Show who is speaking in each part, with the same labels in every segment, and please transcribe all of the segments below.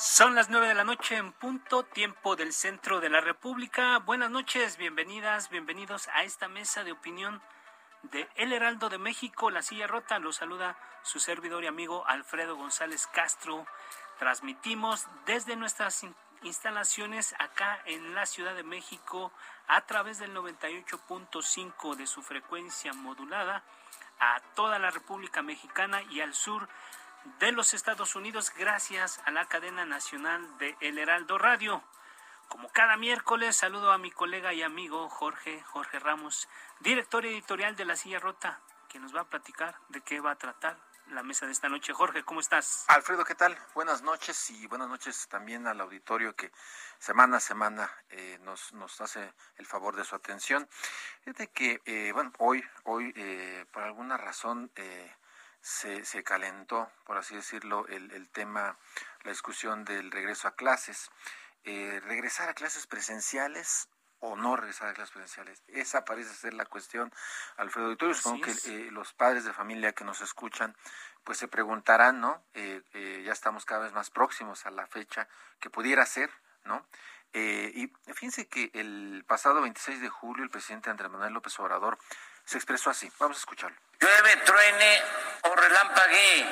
Speaker 1: Son las nueve de la noche en punto, tiempo del centro de la República. Buenas noches, bienvenidas, bienvenidos a esta mesa de opinión de El Heraldo de México, La Silla Rota. Los saluda su servidor y amigo Alfredo González Castro. Transmitimos desde nuestras instalaciones acá en la Ciudad de México a través del 98.5 de su frecuencia modulada a toda la República Mexicana y al sur de los Estados Unidos gracias a la cadena nacional de El Heraldo Radio. Como cada miércoles saludo a mi colega y amigo Jorge, Jorge Ramos, director editorial de La Silla Rota, que nos va a platicar de qué va a tratar la mesa de esta noche. Jorge, ¿cómo estás?
Speaker 2: Alfredo, ¿qué tal? Buenas noches y buenas noches también al auditorio que semana a semana eh, nos, hace el favor de su atención. Fíjate que, eh, bueno, hoy, hoy eh, por alguna razón se, se calentó, por así decirlo, el, el tema, la discusión del regreso a clases. regresar a clases presenciales o no regresar a clases presenciales. Esa parece ser la cuestión, Alfredo Auditorio. Supongo que eh, los padres de familia que nos escuchan, pues se preguntarán, ¿no? Eh, eh, ya estamos cada vez más próximos a la fecha que pudiera ser, ¿no? y fíjense que el pasado 26 de julio el presidente Andrés Manuel López Obrador se expresó así. Vamos a escucharlo.
Speaker 3: Llueve, truene o relampaguee,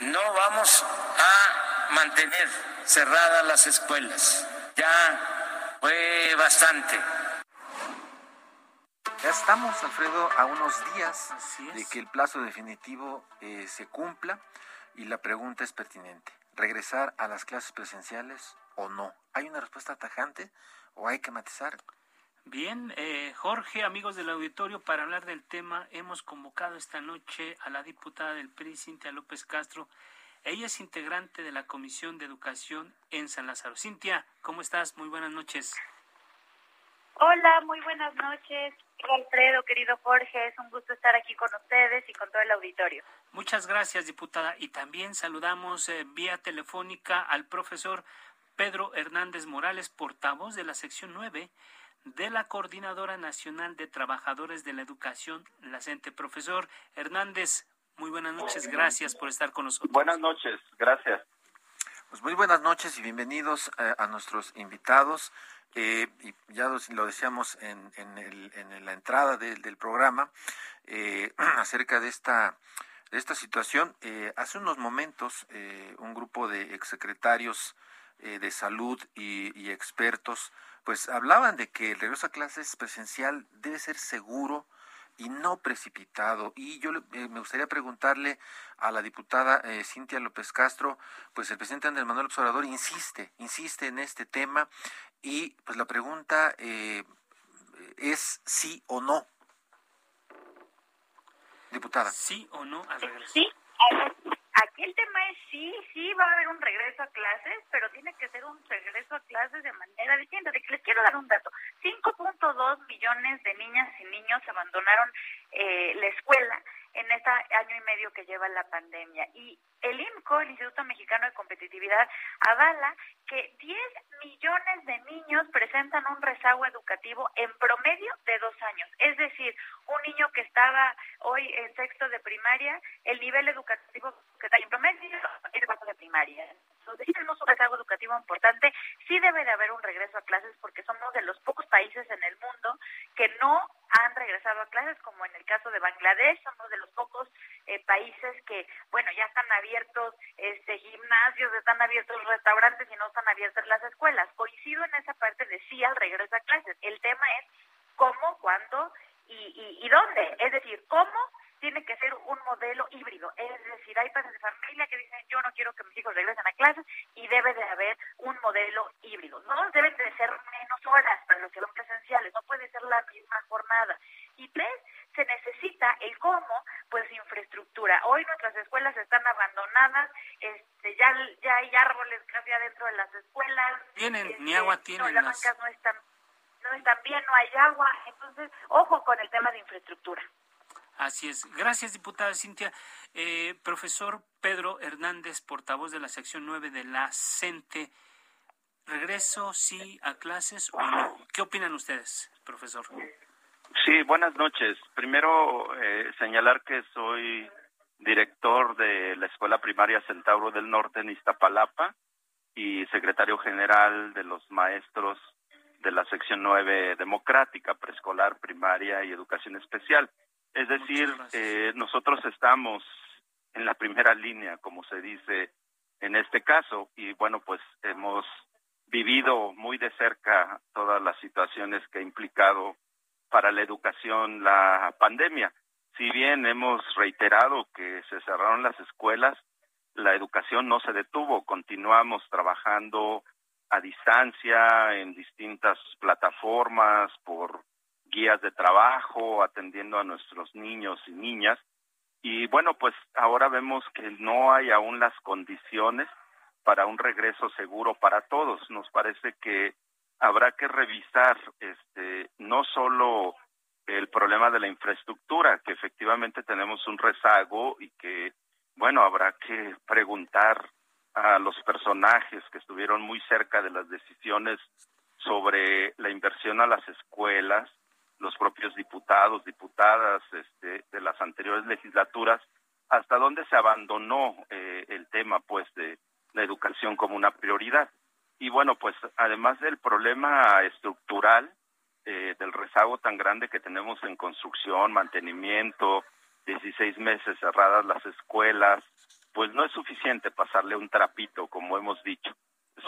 Speaker 3: no vamos a mantener cerradas las escuelas. Ya fue bastante.
Speaker 2: Ya estamos, Alfredo, a unos días de que el plazo definitivo eh, se cumpla y la pregunta es pertinente. ¿Regresar a las clases presenciales o no? ¿Hay una respuesta tajante o hay que matizar?
Speaker 1: Bien, eh, Jorge, amigos del auditorio, para hablar del tema hemos convocado esta noche a la diputada del PRI, Cintia López Castro. Ella es integrante de la Comisión de Educación en San Lázaro. Cintia, ¿cómo estás? Muy buenas noches.
Speaker 4: Hola, muy buenas noches. Alfredo, querido Jorge, es un gusto estar aquí con ustedes y con todo el auditorio.
Speaker 1: Muchas gracias, diputada. Y también saludamos eh, vía telefónica al profesor Pedro Hernández Morales, portavoz de la sección 9 de la Coordinadora Nacional de Trabajadores de la Educación, la CENTE. Profesor Hernández, muy buenas noches, gracias por estar con nosotros.
Speaker 5: Buenas noches, gracias.
Speaker 2: Pues muy buenas noches y bienvenidos eh, a, nuestros invitados. Eh, y ya lo decíamos en, en, la entrada del programa eh, acerca de esta de esta situación. hace unos momentos un grupo de exsecretarios de salud y, y, expertos pues hablaban de que el regreso a clases presencial debe ser seguro, y no precipitado. Y yo eh, me gustaría preguntarle a la diputada eh, Cintia López Castro, pues el presidente Andrés Manuel Observador insiste, insiste en este tema y pues la pregunta eh, es sí o no. Diputada.
Speaker 1: Sí o no al regreso.
Speaker 4: Sí, El tema es sí, sí va a haber un regreso a clases, pero tiene que ser un regreso a clases de manera distinta. les quiero dar un dato. 5.2 millones de niñas y niños abandonaron eh, la escuela en este año y medio que lleva la pandemia. Y el IMCO, el Instituto Mexicano de Competitividad, avala que 10 millones de niños presentan un rezago educativo en promedio de dos años. Es decir, un niño que estaba hoy en sexto de primaria, el nivel educativo que está en promedio es cuarto de primaria. Entonces, tenemos un rezago educativo importante, sí debe de haber un regreso a clases porque somos de los pocos países en el mundo que no han regresado a clases, como en el caso de Bangladesh, somos de los pocos eh, países que, bueno, ya están abiertos este gimnasios, están abiertos restaurantes y no están abiertas las escuelas. Coincido en esa parte de sí al regreso a clases. El tema es cómo, cuándo y, y, dónde. Es decir, cómo tiene que ser un modelo híbrido. Es decir, hay padres de familia que dicen yo no quiero que mis hijos regresen a clases y debe de haber un modelo híbrido. No deben de ser menos horas para los que son presenciales, no puede ser la misma jornada. Y tres, se necesita el cómo, pues infraestructura. Hoy nuestras escuelas están abandonadas, este, ya, ya hay árboles casi adentro de las escuelas.
Speaker 1: Tienen, ni agua este, tienen.
Speaker 4: No, las bancas no están bien, no hay agua. Entonces, ojo con el tema de infraestructura.
Speaker 1: Así es. Gracias, diputada Cintia. Eh, profesor Pedro Hernández, portavoz de la sección 9 de la CENTE. ¿Regreso sí a clases o no? ¿Qué opinan ustedes, profesor?
Speaker 5: Sí, buenas noches. Primero, eh, señalar que soy director de la Escuela Primaria Centauro del Norte en Iztapalapa y secretario general de los maestros de la sección 9 democrática, preescolar, primaria y educación especial. Es decir, eh, nosotros estamos en la primera línea, como se dice en este caso, y bueno, pues hemos vivido muy de cerca todas las situaciones que ha implicado para la educación la pandemia. Si bien hemos reiterado que se cerraron las escuelas, la educación no se detuvo, continuamos trabajando a distancia en distintas plataformas, por guías de trabajo, atendiendo a nuestros niños y niñas. Y bueno, pues ahora vemos que no hay aún las condiciones para un regreso seguro para todos. Nos parece que habrá que revisar este no solo el problema de la infraestructura, que efectivamente tenemos un rezago y que bueno, habrá que preguntar a los personajes que estuvieron muy cerca de las decisiones sobre la inversión a las escuelas, los propios diputados, diputadas este, de las anteriores legislaturas, hasta dónde se abandonó eh, el tema pues de la educación como una prioridad. Y bueno, pues además del problema estructural, eh, del rezago tan grande que tenemos en construcción, mantenimiento, 16 meses cerradas las escuelas, pues no es suficiente pasarle un trapito, como hemos dicho.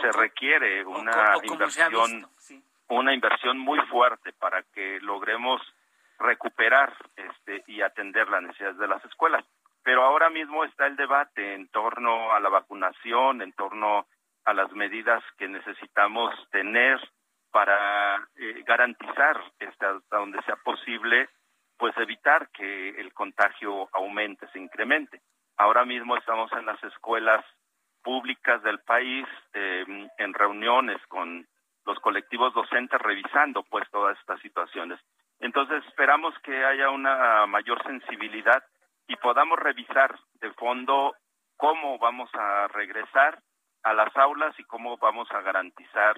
Speaker 5: Se requiere una inversión, una inversión muy fuerte para que logremos recuperar este y atender las necesidades de las escuelas. Pero ahora mismo está el debate en torno a la vacunación, en torno a las medidas que necesitamos tener para eh, garantizar este, hasta donde sea posible, pues evitar que el contagio aumente, se incremente. Ahora mismo estamos en las escuelas públicas del país em, en reuniones con los colectivos docentes revisando pues todas estas situaciones. Entonces esperamos que haya una mayor sensibilidad y podamos revisar de fondo cómo vamos a regresar a las aulas y cómo vamos a garantizar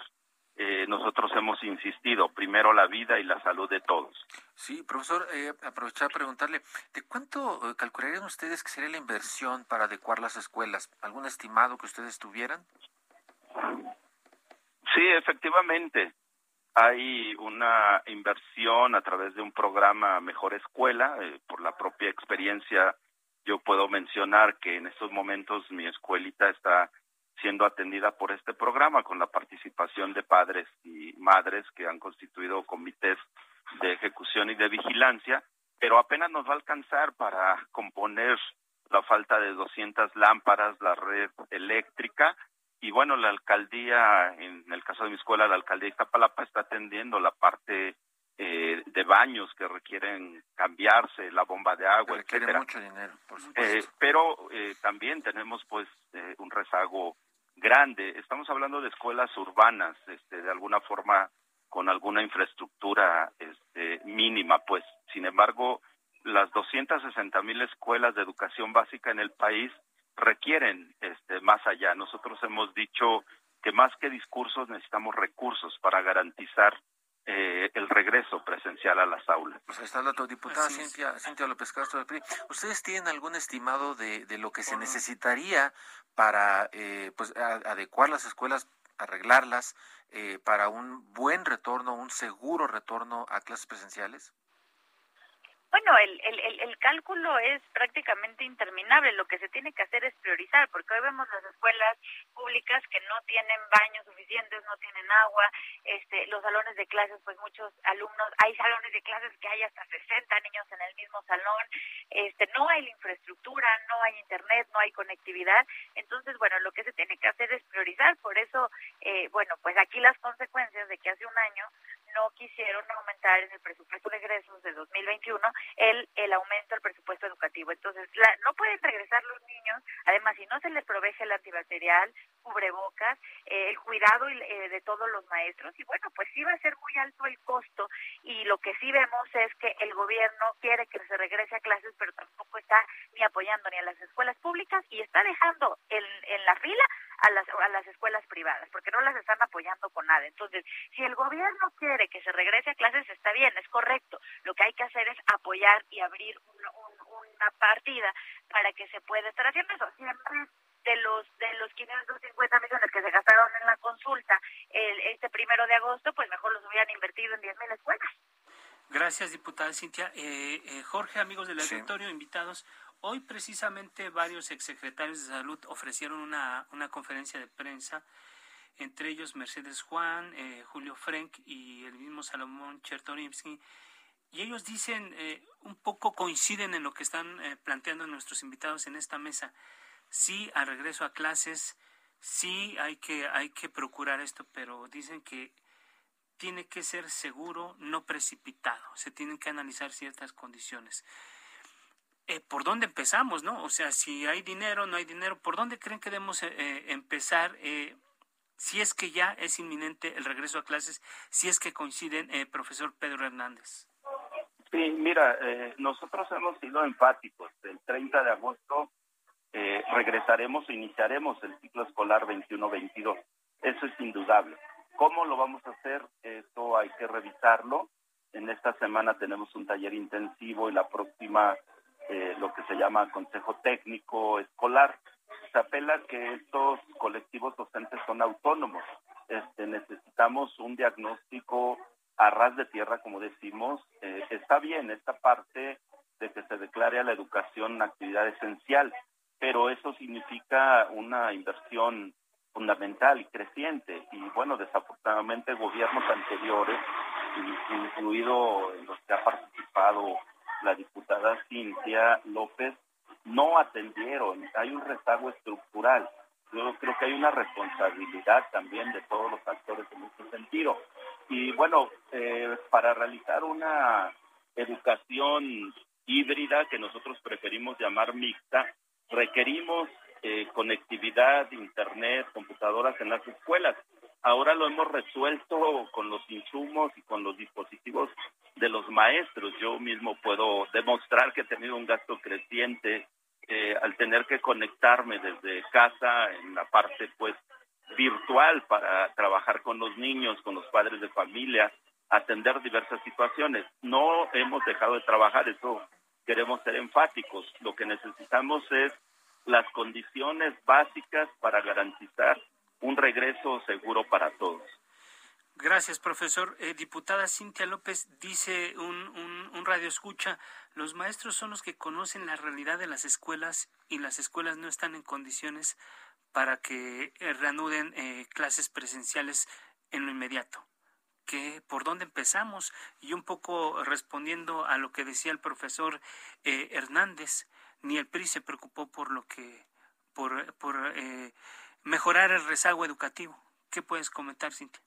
Speaker 5: eh, nosotros hemos insistido, primero la vida y la salud de todos.
Speaker 2: Sí, profesor, eh, aprovechar preguntarle, ¿de cuánto eh, calcularían ustedes que sería la inversión para adecuar las escuelas? ¿Algún estimado que ustedes tuvieran?
Speaker 5: Sí, efectivamente. Hay una inversión a través de un programa Mejor Escuela. Eh, por la propia experiencia, yo puedo mencionar que en estos momentos mi escuelita está siendo atendida por este programa con la participación de padres y madres que han constituido comités de ejecución y de vigilancia, pero apenas nos va a alcanzar para componer la falta de 200 lámparas, la red eléctrica y bueno, la alcaldía, en el caso de mi escuela, la alcaldía de Iztapalapa está atendiendo la parte eh, de baños que requieren cambiarse, la bomba de agua,
Speaker 2: Requiere mucho dinero, por
Speaker 5: eh, pero eh, también tenemos pues un rezago grande. Estamos hablando de escuelas urbanas, este, de alguna forma con alguna infraestructura este, mínima, pues. Sin embargo, las 260 mil escuelas de educación básica en el país requieren este, más allá. Nosotros hemos dicho que más que discursos necesitamos recursos para garantizar eh, el regreso presencial a las aulas.
Speaker 2: Pues ahí está la diputada Cintia, Cintia, López Castro del PRI. ¿Ustedes tienen algún estimado de, de lo que se necesitaría para eh, pues adecuar las escuelas, arreglarlas eh, para un buen retorno, un seguro retorno a clases presenciales?
Speaker 4: Bueno, el, el, el, cálculo es prácticamente interminable. Lo que se tiene que hacer es priorizar, porque hoy vemos las escuelas públicas que no tienen baños suficientes, no tienen agua, este, los salones de clases, pues muchos alumnos, hay salones de clases que hay hasta 60 niños en el mismo salón, este, no hay la infraestructura, no hay internet, no hay conectividad. Entonces, bueno, lo que se tiene que hacer es priorizar. Por eso, eh, bueno, pues aquí las consecuencias de que hace un año no quisieron aumentar en el presupuesto de egresos de 2021 el, el aumento del presupuesto educativo. Entonces, la, no pueden regresar los niños, además, si no se les provee el antibacterial, cubrebocas, eh, el cuidado eh, de todos los maestros, y bueno, pues sí va a ser muy alto el costo, y lo que sí vemos es que el gobierno quiere que se regrese a clases, pero tampoco está ni apoyando ni a las escuelas públicas, y está dejando en, en la fila a las, a las escuelas privadas, porque no las están apoyando con nada. Entonces, si el gobierno quiere que se regrese a clases, está bien, es correcto. Lo que hay que hacer es apoyar y abrir una, una partida para que se pueda estar haciendo eso. Siempre de los de los 550 millones que se gastaron en la consulta el, este primero de agosto, pues mejor los hubieran invertido en 10.000 escuelas.
Speaker 1: Gracias, diputada Cintia. Eh, eh, Jorge, amigos del auditorio, invitados, Hoy precisamente varios exsecretarios de salud ofrecieron una, una conferencia de prensa, entre ellos Mercedes Juan, eh, Julio Frank y el mismo Salomón Chertorivsky, y ellos dicen, eh, un poco coinciden en lo que están eh, planteando nuestros invitados en esta mesa. Sí, al regreso a clases, sí hay que, hay que procurar esto, pero dicen que tiene que ser seguro, no precipitado. Se tienen que analizar ciertas condiciones. Eh, ¿por dónde empezamos, no? O sea, si hay dinero, no hay dinero, ¿por dónde creen que debemos eh, eh, empezar? si es que ya es inminente el regreso a clases, si es que coinciden, profesor Pedro Hernández.
Speaker 5: Sí, mira, nosotros hemos sido enfáticos. El 30 de agosto regresaremos, iniciaremos el ciclo escolar 21-22. Eso es indudable. ¿Cómo lo vamos a hacer? Esto hay que revisarlo. En esta semana tenemos un taller intensivo y la próxima eh, lo que se llama Consejo Técnico Escolar. Se apela que estos colectivos docentes son autónomos. Este, necesitamos un diagnóstico a ras de tierra, como decimos. Eh, está bien esta parte de que se declare a la educación una actividad esencial, pero eso significa una inversión fundamental y creciente. Y bueno, desafortunadamente gobiernos anteriores, incluido en los que ha participado la diputada Cintia López, no atendieron. Hay un rezago estructural. Yo creo que hay una responsabilidad también de todos los actores en este sentido. Y bueno, eh, para realizar una educación híbrida que nosotros preferimos llamar mixta, requerimos eh, conectividad, internet, computadoras en las escuelas. Ahora lo hemos resuelto con los insumos y con los dispositivos de los maestros. Yo mismo puedo demostrar que he tenido un gasto creciente eh, al tener que conectarme desde casa en la parte pues virtual para trabajar con los niños, con los padres de familia, atender diversas situaciones. No hemos dejado de trabajar, eso queremos ser enfáticos. Lo que necesitamos es las condiciones básicas para garantizar un regreso seguro para todos.
Speaker 1: Gracias, profesor. Eh, diputada Cintia López dice un, un, radio escucha, los maestros son los que conocen la realidad de las escuelas y las escuelas no están en condiciones para que eh, reanuden eh, clases presenciales en lo inmediato. ¿Qué, ¿Por dónde empezamos? Y un poco respondiendo a lo que decía el profesor Hernández, ni el PRI se preocupó por lo que, por, por mejorar el rezago educativo. ¿Qué puedes comentar, Cintia?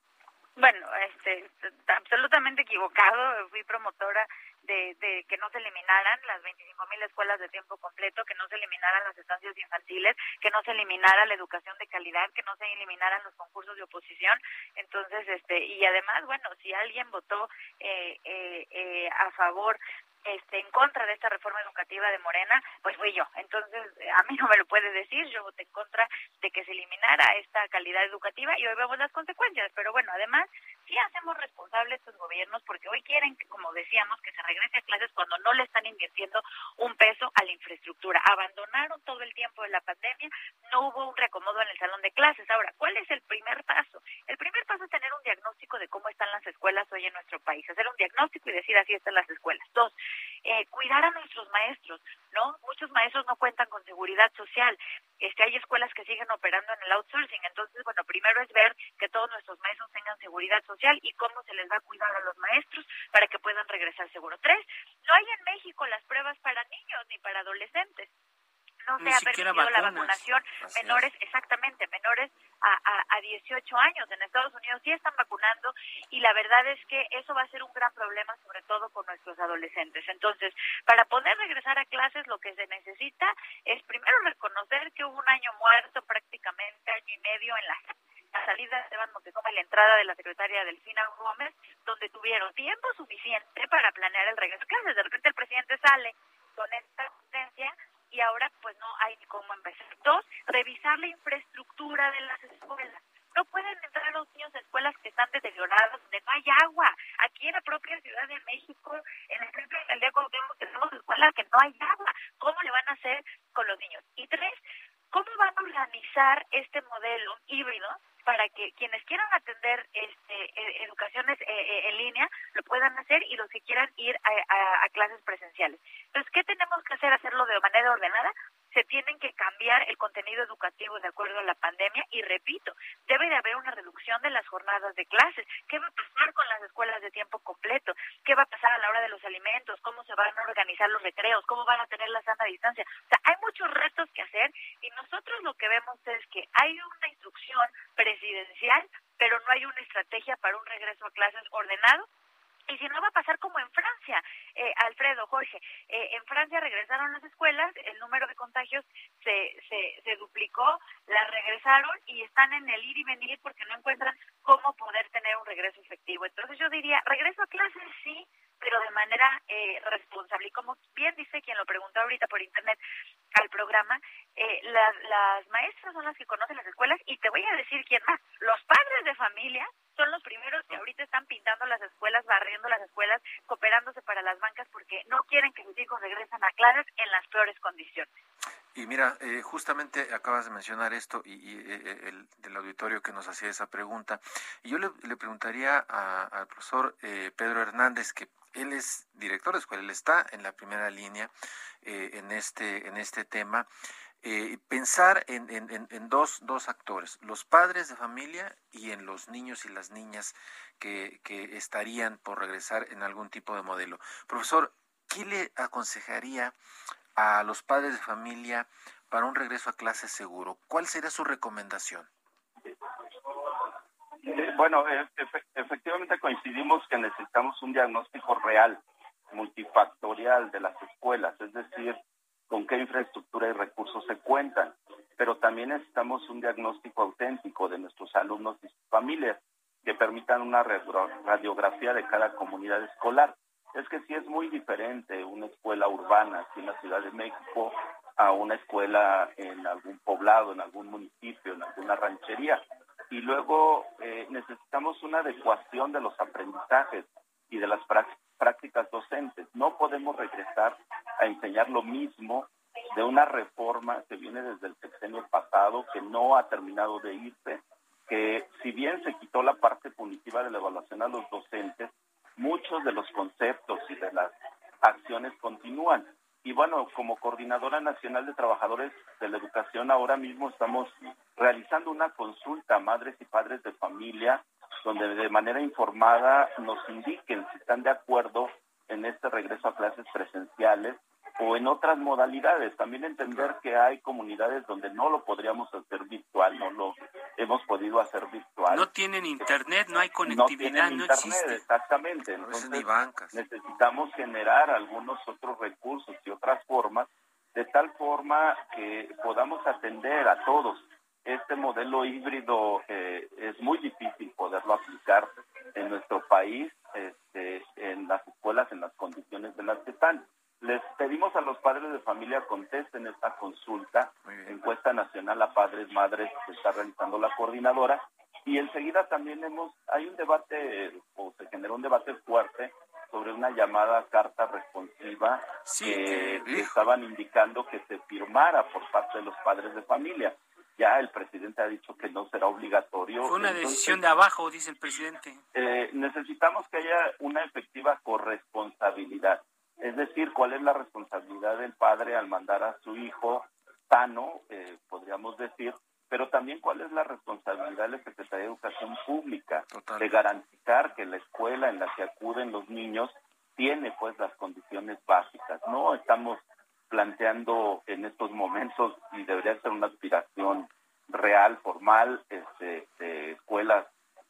Speaker 4: Bueno, este, absolutamente equivocado. Fui promotora de, de que no se eliminaran las 25.000 escuelas de tiempo completo, que no se eliminaran las estancias infantiles, que no se eliminara la educación de calidad, que no se eliminaran los concursos de oposición. Entonces, este, y además, bueno, si alguien votó eh, eh, eh, a favor este, en contra de esta reforma educativa de Morena, pues fui yo. Entonces, a mí no me lo puede decir, yo voté en contra de que se eliminara esta calidad educativa y hoy vemos las consecuencias. Pero bueno, además, sí hacemos responsables estos gobiernos porque hoy quieren, como decíamos, que se regrese a clases cuando no le están invirtiendo un peso a la infraestructura. Abandonaron todo el tiempo de la pandemia, no hubo un reacomodo en el salón de clases. Ahora, ¿cuál es el primer paso? El primer paso es tener un diagnóstico de cómo están las escuelas hoy en nuestro país, hacer un diagnóstico y decir así están las escuelas. Dos, eh, cuidar a nuestros maestros, ¿no? Muchos maestros no cuentan con seguridad social. Este, hay escuelas que siguen operando en el outsourcing. Entonces, bueno, primero es ver que todos nuestros maestros tengan seguridad social y cómo se les va a cuidar a los maestros para que puedan regresar seguro. Tres, no hay en México las pruebas para niños ni para adolescentes no se ha permitido la vacunación menores, exactamente, menores a, a, a 18 años. En Estados Unidos sí están vacunando y la verdad es que eso va a ser un gran problema, sobre todo con nuestros adolescentes. Entonces, para poder regresar a clases, lo que se necesita es primero reconocer que hubo un año muerto, prácticamente año y medio en la la salida de Esteban Montezuma y la entrada de la secretaria Delfina Gómez, donde tuvieron tiempo suficiente para planear el regreso a clases. De repente el presidente sale con esta sentencia y ahora pues no hay cómo empezar. Dos, revisar la infraestructura de las escuelas. No pueden entrar los niños a escuelas que están deterioradas, donde no hay agua. Aquí en la propia Ciudad de México, en el centro de día tenemos escuelas que no hay agua. ¿Cómo le van a hacer con los niños? Y tres, ¿cómo van a organizar este modelo híbrido para que quienes quieran atender este, e, educaciones eh, eh, en línea lo puedan hacer y los que quieran ir a, a clases presenciales. Entonces, ¿qué tenemos que hacer? Hacerlo de manera ordenada, se tienen que cambiar el contenido educativo de acuerdo a la pandemia y repito, debe de haber una reducción de las jornadas de clases. ¿Qué va a pasar con las escuelas de tiempo completo? ¿Qué va a pasar a la hora de los alimentos? ¿Cómo se van a organizar los recreos? ¿Cómo van a tener la sana distancia? O sea, hay muchos retos que hacer y nosotros lo que vemos es que hay una instrucción presidencial, pero no hay una estrategia para un regreso a clases ordenado y si no va a pasar como en Francia, eh, Alfredo, Jorge, eh, en Francia regresaron las escuelas, el número de contagios se, se, se duplicó, las regresaron y están en el ir y venir porque no encuentran cómo poder tener un regreso efectivo. Entonces yo diría, regreso a clases sí, pero de manera eh, responsable. Y como bien dice quien lo preguntó ahorita por internet al programa, eh, las, las maestras son las que conocen las escuelas y te voy a decir quién más. Los padres de familia son los primeros que ahorita están pintando las escuelas, barriendo las escuelas, cooperándose para las bancas porque no quieren que sus hijos regresen a clases en las peores condiciones.
Speaker 2: Y mira, eh, justamente acabas de mencionar esto y, eh, el del auditorio que nos hacía esa pregunta. Y yo le, preguntaría al profesor eh, Pedro Hernández, que él es director de escuela, él está en la primera línea en, este, en este tema. pensar en, en, en, dos, dos actores, los padres de familia y en los niños y las niñas que, que estarían por regresar en algún tipo de modelo. Profesor, ¿qué le aconsejaría a los padres de familia para un regreso a clase seguro? ¿Cuál sería su recomendación?
Speaker 5: Eh, bueno, efectivamente coincidimos que necesitamos un diagnóstico real, multifactorial de las escuelas, es decir, con qué infraestructura y recursos se cuentan, pero también necesitamos un diagnóstico auténtico de nuestros alumnos y sus familias que permitan una radiografía de cada comunidad escolar es que sí es muy diferente una escuela urbana aquí en la Ciudad de México a una escuela en algún poblado, en algún municipio, en alguna ranchería. Y luego eh, necesitamos una adecuación de los aprendizajes y de las prácticas docentes. No podemos regresar a enseñar lo mismo de una reforma que viene desde el sexenio pasado, que no ha terminado de irse, que si bien se quitó la parte punitiva de la evaluación a los docentes, muchos de los conceptos y de las acciones continúan. Y bueno, como Coordinadora Nacional de Trabajadores de la Educación, ahora mismo estamos realizando una consulta a madres y padres de familia, donde de manera informada nos indiquen si están de acuerdo en este regreso a clases presenciales o en otras modalidades. También entender que hay comunidades donde no lo podríamos hacer virtual, no lo hemos podido hacer virtual.
Speaker 1: No tienen internet, no hay conectividad, no, existe.
Speaker 5: Exactamente. Entonces, necesitamos generar algunos otros recursos y otras formas, de tal forma que podamos atender a todos. Este modelo híbrido eh, es muy difícil poderlo aplicar en nuestro país, este, en las escuelas, en las condiciones de las que están. Les pedimos a los padres de familia contesten esta consulta, encuesta nacional a padres, madres que está realizando la coordinadora, y enseguida también hemos, hay un debate debate o se generó un debate fuerte sobre una llamada carta responsiva que, estaban indicando que se firmara por parte de los padres de familia. Ya el presidente ha dicho que no será obligatorio.
Speaker 1: Fue una decisión de abajo, dice el presidente.
Speaker 5: Eh, necesitamos que haya una efectiva corresponsabilidad. Es decir, cuál es la responsabilidad del padre al mandar a su hijo sano, eh, podríamos decir, pero también cuál es la responsabilidad de la Secretaría de Educación Pública de garantizar que la escuela en la que acuden los niños tiene pues las condiciones básicas. No estamos planteando en estos momentos y debería ser una aspiración real, formal, este, de escuelas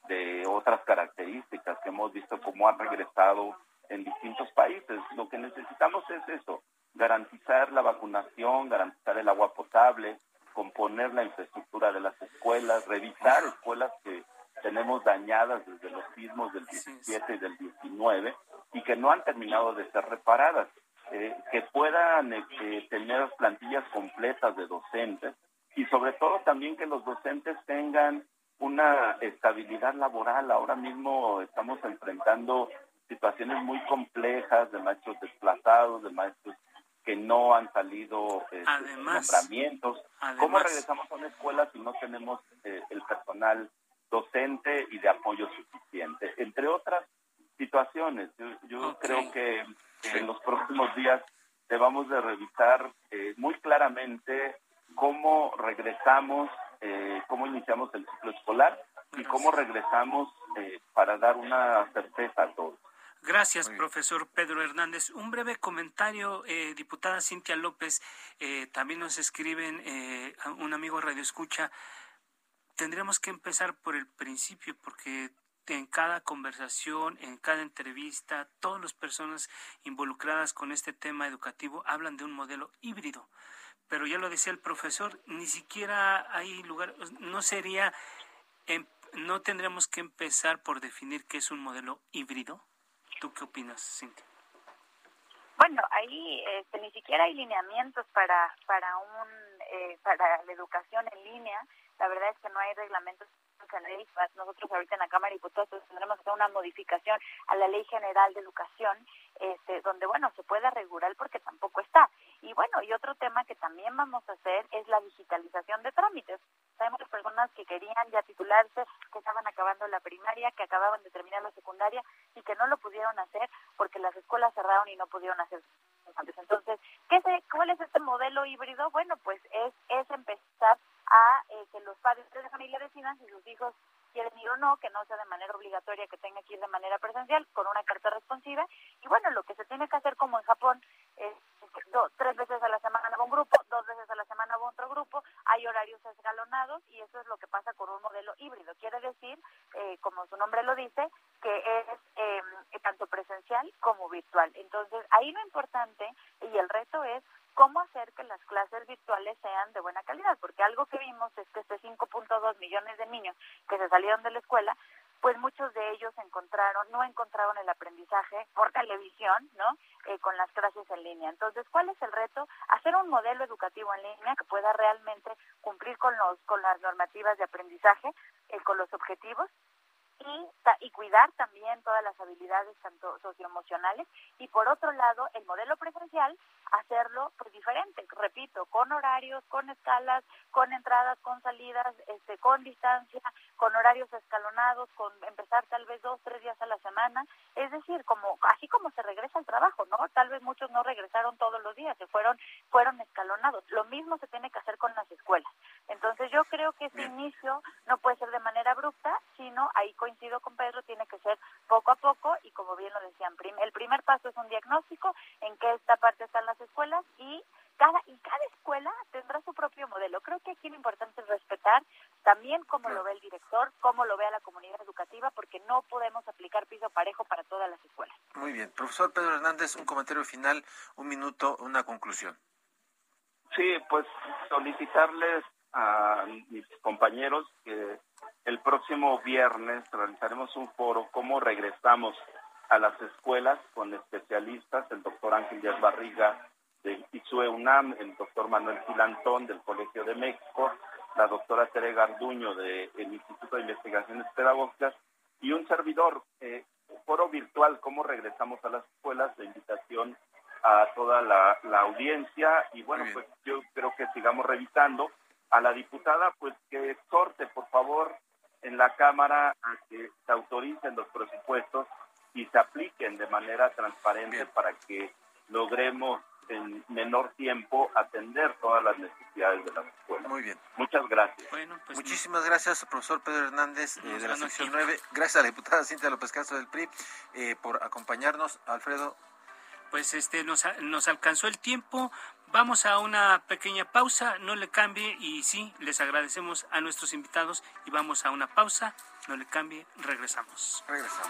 Speaker 5: de otras características que hemos visto cómo han regresado en distintos países. Lo que necesitamos es eso, garantizar la vacunación, garantizar el agua potable, componer la infraestructura de las escuelas, revisar escuelas que tenemos dañadas desde los sismos del 17 y del 19 y que no han terminado de ser reparadas, eh, que puedan eh, tener plantillas completas de docentes y sobre todo también que los docentes tengan una estabilidad laboral. Ahora mismo estamos enfrentando situaciones muy complejas de maestros desplazados, de maestros que no han salido eh, nombramientos. ¿Cómo regresamos a una escuela si no tenemos eh, el personal docente y de apoyo suficiente? Entre otras situaciones, yo, creo que en los próximos días debamos de revisar eh, muy claramente cómo regresamos, eh, cómo iniciamos el ciclo escolar y cómo regresamos para dar una certeza a todos.
Speaker 1: Gracias, profesor Pedro Hernández. Un breve comentario, eh, diputada Cintia López. Eh, también nos escriben eh, un amigo Radio Escucha. Tendríamos que empezar por el principio, porque en cada conversación, en cada entrevista, todas las personas involucradas con este tema educativo hablan de un modelo híbrido. Pero ya lo decía el profesor, ni siquiera hay lugar, no sería, em, no tendríamos que empezar por definir qué es un modelo híbrido. ¿Tú qué opinas, Cintia?
Speaker 4: Bueno, ahí este, ni siquiera hay lineamientos para para un eh, para la educación en línea. La verdad es que no hay reglamentos nosotros ahorita en la Cámara de Diputados tendremos que hacer una modificación a la Ley General de Educación, este, donde, bueno, se puede regular porque tampoco está. Y bueno, y otro tema que también vamos a hacer es la digitalización de trámites. Sabemos personas que querían ya titularse, que estaban acabando la primaria, que acababan de terminar la secundaria y que no lo pudieron hacer porque las escuelas cerraron y no pudieron hacer entonces, ¿qué se, ¿cuál es este modelo híbrido? Bueno, pues es, es empezar a eh, que los padres de familia decidan si sus hijos quieren ir o no, que no sea de manera obligatoria, que tenga que ir de manera presencial, con una carta responsiva. Y bueno, lo que se tiene que hacer como en Japón es tres veces a la semana va un grupo, dos veces a la semana va otro grupo, hay horarios escalonados y eso es lo que pasa con un modelo híbrido. Quiere decir, eh, como su nombre lo dice, que es eh, tanto presencial como virtual. Entonces, ahí lo importante y el reto es cómo hacer que las clases virtuales sean de buena calidad, porque algo que vimos es que este 5.2 millones de niños que se salieron de la escuela, pues muchos de ellos encontraron, no encontraron el aprendizaje por televisión, ¿no? Eh, con las clases en línea. Entonces, ¿cuál es el reto? Hacer un modelo educativo en línea que pueda realmente cumplir con los con las normativas de aprendizaje, eh, con los objetivos y, y cuidar también todas las habilidades tanto socioemocionales y por otro lado el modelo presencial hacerlo pues diferente. Repito con horarios con escalas con entradas con salidas este con distancia con horarios escalonados con empezar tal vez dos tres días a la semana. Es decir como así como se regresa al trabajo no tal vez muchos no regresaron todos los días se fueron fueron escalonados. Lo mismo se tiene que hacer con las escuelas. Entonces yo creo que ese inicio no puede ser de manera abrupta sino ahí coincido con Pedro, tiene que ser poco a poco y como bien lo decían, el primer paso es un diagnóstico en qué esta parte están las escuelas y cada y cada escuela tendrá su propio modelo. Creo que aquí lo importante es respetar también cómo lo ve el director, cómo lo ve la comunidad educativa, porque no podemos aplicar piso parejo para todas las escuelas.
Speaker 2: Muy bien, profesor Pedro Hernández, un comentario final, un minuto, una conclusión.
Speaker 5: Sí, pues solicitarles a mis compañeros que el próximo viernes realizaremos un foro, cómo regresamos a las escuelas con especialistas, el doctor Ángel Díaz Barriga de ISUE UNAM, el doctor Manuel Filantón del Colegio de México, la doctora Tere Garduño del Instituto de Investigaciones Pedagógicas, y un servidor. Eh, foro virtual, cómo regresamos a las escuelas, de invitación a toda la, audiencia y bueno, pues yo creo que sigamos revisando. A la diputada, pues que exhorte, por favor, en la Cámara a que se autoricen los presupuestos y se apliquen de manera transparente para que logremos en menor tiempo atender todas las necesidades de la escuela.
Speaker 2: Muy bien.
Speaker 5: Muchas gracias.
Speaker 2: Pues Muchísimas gracias, profesor Pedro Hernández eh, de la sección 9. Gracias a la diputada Cintia López Castro del PRI eh, por acompañarnos. Alfredo.
Speaker 1: Pues este nos, nos alcanzó el tiempo. Vamos a una pequeña pausa, no le cambie y sí, les agradecemos a nuestros invitados y vamos a una pausa, no le cambie, regresamos.
Speaker 2: Regresamos.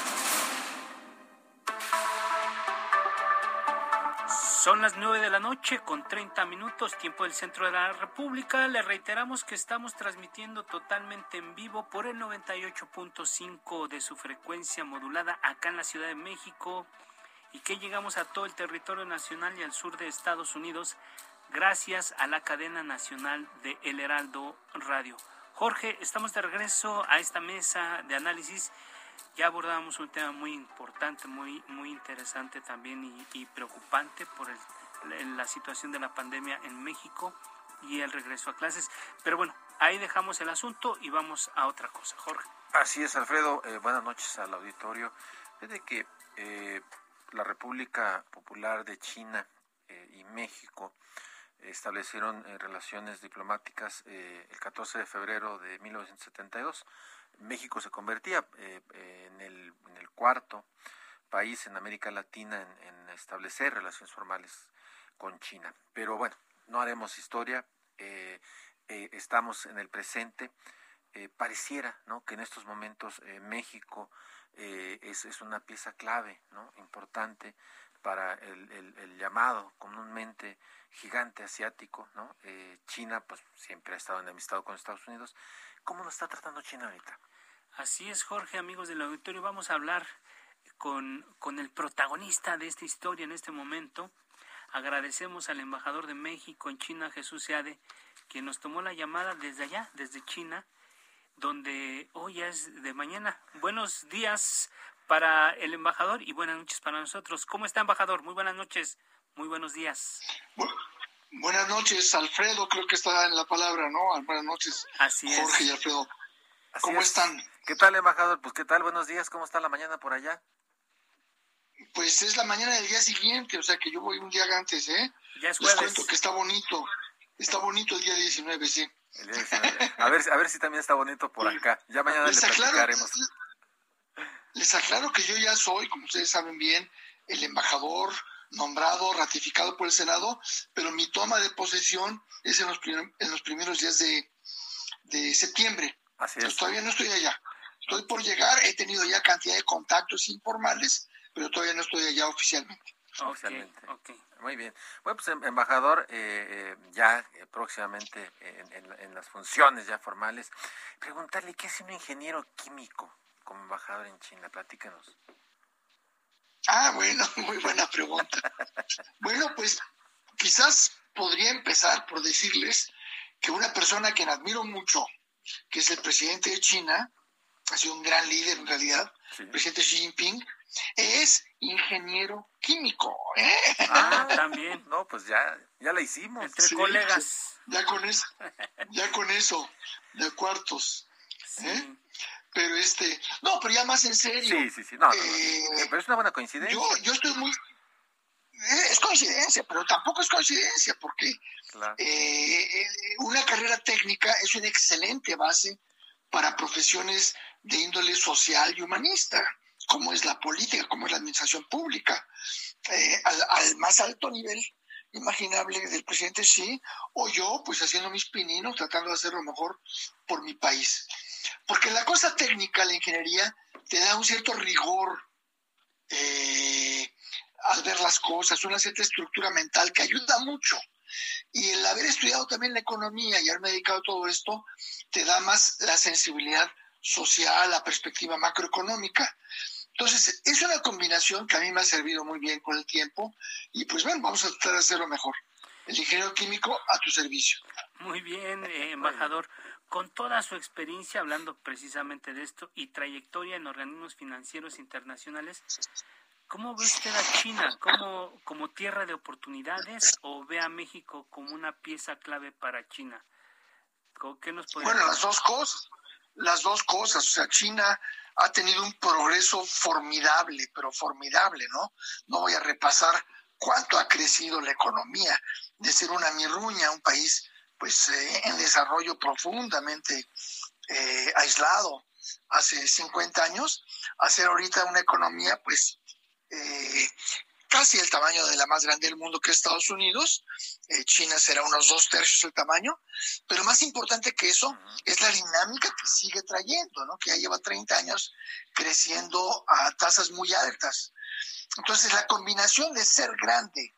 Speaker 1: Son las nueve de la noche con 30 minutos, tiempo del centro de la República. Le reiteramos que estamos transmitiendo totalmente en vivo por el 98.5 de su frecuencia modulada acá en la Ciudad de México y que llegamos a todo el territorio nacional y al sur de Estados Unidos gracias a la cadena nacional de El Heraldo Radio. Jorge, estamos de regreso a esta mesa de análisis ya abordamos un tema muy importante, muy, muy interesante también y, preocupante por la situación de la pandemia en México y el regreso a clases. Pero bueno, ahí dejamos el asunto y vamos a otra cosa. Jorge.
Speaker 2: Así es, Alfredo. Eh, buenas noches al auditorio. Desde que eh, la República Popular de China eh, y México establecieron relaciones diplomáticas el 14 de febrero de 1972, México se convertía eh, eh, en, el, cuarto país en América Latina en, establecer relaciones formales con China. Pero bueno, no haremos historia, eh, estamos en el presente. pareciera ¿no? que en estos momentos México es, una pieza clave, ¿no? importante para el, el, llamado comúnmente gigante asiático. ¿no? China pues siempre ha estado enemistado con Estados Unidos. ¿Cómo nos está tratando China ahorita?
Speaker 1: Así es, Jorge, amigos del auditorio, vamos a hablar con, con el protagonista de esta historia en este momento. Agradecemos al embajador de México en China, Jesús Seade, quien nos tomó la llamada desde allá, desde China, donde hoy ya es de mañana. Buenos días para el embajador y buenas noches para nosotros. ¿Cómo está, embajador? Muy buenas noches, muy buenos días.
Speaker 6: buenas noches, Alfredo, creo que está en la palabra, ¿no? Buenas noches,
Speaker 1: Así
Speaker 6: Jorge y Alfredo. ¿Cómo están?
Speaker 2: ¿Qué tal, embajador? Pues, ¿qué tal? Buenos días. ¿Cómo está la mañana por allá?
Speaker 6: Pues es la mañana del día siguiente, o sea que yo voy un día antes, ¿eh?
Speaker 1: Ya es
Speaker 6: Les cuento que está bonito. Está bonito el día 19, sí.
Speaker 2: A ver, a ver si también está bonito por acá. Ya mañana les le platicaremos.
Speaker 6: les aclaro que yo ya soy, como ustedes saben bien, el embajador nombrado, ratificado por el Senado, pero mi toma de posesión es en los, en los primeros días de, de septiembre.
Speaker 2: Así es.
Speaker 6: todavía no estoy allá. Estoy por llegar, he tenido ya cantidad de contactos informales, pero todavía no estoy allá oficialmente.
Speaker 2: Oficialmente. Muy bien. Bueno, pues em, embajador, eh, eh, ya eh, próximamente en, las funciones ya formales, preguntarle qué hace un ingeniero químico como embajador en China. Platícanos.
Speaker 6: Ah, bueno, muy buena pregunta. bueno, pues quizás podría empezar por decirles que una persona que admiro mucho, que es el presidente de China, ha sido un gran líder en realidad, el presidente Xi Jinping, es ingeniero químico. ¿eh?
Speaker 1: Ah, también.
Speaker 2: No, pues ya, ya la hicimos.
Speaker 1: Entre colegas.
Speaker 6: Ya con eso, ya con eso, de cuartos. ¿eh? Pero este, no, pero ya más en serio.
Speaker 2: Sí, sí, sí, no, eh, pero es una buena coincidencia.
Speaker 6: Yo, yo estoy muy, es coincidencia, pero tampoco es coincidencia, porque eh, una carrera técnica es una excelente base para profesiones de índole social y humanista, cómo es la política, cómo es la administración pública, eh, al, más alto nivel imaginable del presidente sí, o yo pues haciendo mis pininos, tratando de hacer lo mejor por mi país. Porque la cosa técnica, la ingeniería, te da un cierto rigor eh, al ver las cosas, una cierta estructura mental que ayuda mucho. Y el haber estudiado también la economía y haberme dedicado a todo esto, te da más la sensibilidad social, la perspectiva macroeconómica. Entonces, es una combinación que a mí me ha servido muy bien con el tiempo y pues bueno, vamos a tratar de hacerlo mejor. El ingeniero químico a tu servicio.
Speaker 1: Muy bien, eh, embajador. Con toda su experiencia hablando precisamente de esto y trayectoria en organismos financieros internacionales, ¿cómo ve usted a China? ¿Como, como tierra de oportunidades o ve a México como una pieza clave para China?
Speaker 6: ¿Qué nos puede bueno, las dos cosas, las dos cosas. O sea, China ha tenido un progreso formidable, pero formidable, ¿no? No voy a repasar cuánto ha crecido la economía de ser una mirruña, un país pues eh, en desarrollo profundamente eh, aislado hace 50 años, a ser ahorita una economía pues eh, casi el tamaño de la más grande del mundo que es Estados Unidos, China será unos dos tercios el tamaño, pero más importante que eso es la dinámica que sigue trayendo, ¿no? que ya lleva 30 años creciendo a tasas muy altas. Entonces la combinación de ser grande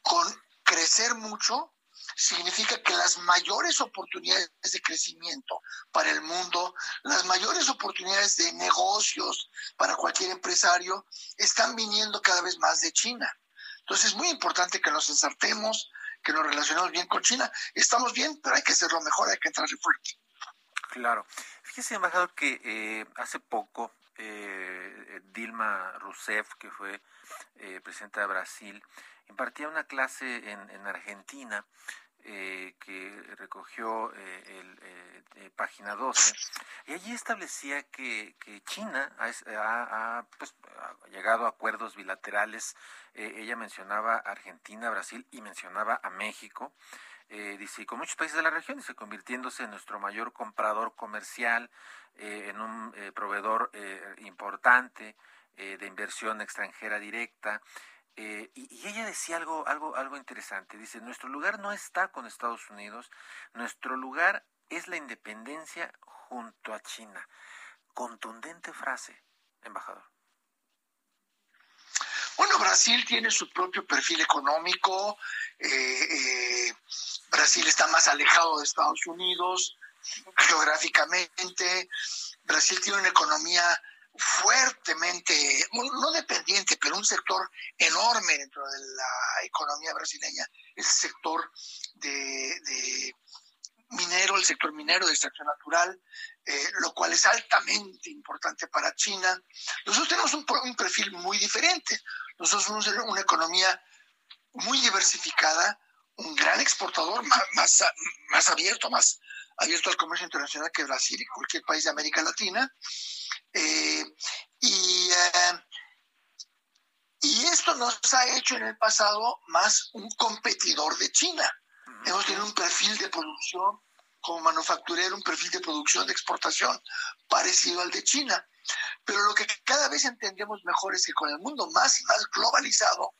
Speaker 6: con crecer mucho significa que las mayores oportunidades de crecimiento para el mundo, las mayores oportunidades de negocios para cualquier empresario están viniendo cada vez más de China. Entonces es muy importante que nos ensartemos, que nos relacionemos bien con China. Estamos bien, pero hay que hacerlo mejor, hay que entrar fuerte.
Speaker 2: Claro. Fíjese, embajador, que eh, hace poco eh, Dilma Rousseff, que fue eh, presidenta de Brasil, impartía una clase en Argentina eh, que recogió eh, el, página 12, y allí establecía que, China ha, pues, ha, llegado a acuerdos bilaterales, eh, ella mencionaba Argentina, Brasil y mencionaba a México, dice, con muchos países de la región, dice, convirtiéndose en nuestro mayor comprador comercial, en un proveedor importante de inversión extranjera directa, eh, y, ella decía algo, algo, algo interesante. Dice, nuestro lugar no está con Estados Unidos, nuestro lugar es la independencia junto a China. Contundente frase, embajador.
Speaker 6: Bueno, Brasil tiene su propio perfil económico, eh, eh, Brasil está más alejado de Estados Unidos geográficamente, Brasil tiene una economía fuertemente, no dependiente, pero un sector enorme dentro de la economía brasileña, el sector de, minero, el sector minero de extracción natural, eh, lo cual es altamente importante para China. Nosotros tenemos un, perfil muy diferente. Nosotros somos una economía muy diversificada, un gran exportador, más, más, más abierto, más abierto al comercio internacional que Brasil y cualquier país de América Latina. Eh, y, eh, y esto nos ha hecho en el pasado más un competidor de China. Hemos tenido un perfil de producción como manufacturero, un perfil de producción de exportación parecido al de China. Pero lo que cada vez entendemos mejor es que con el mundo más y más globalizado,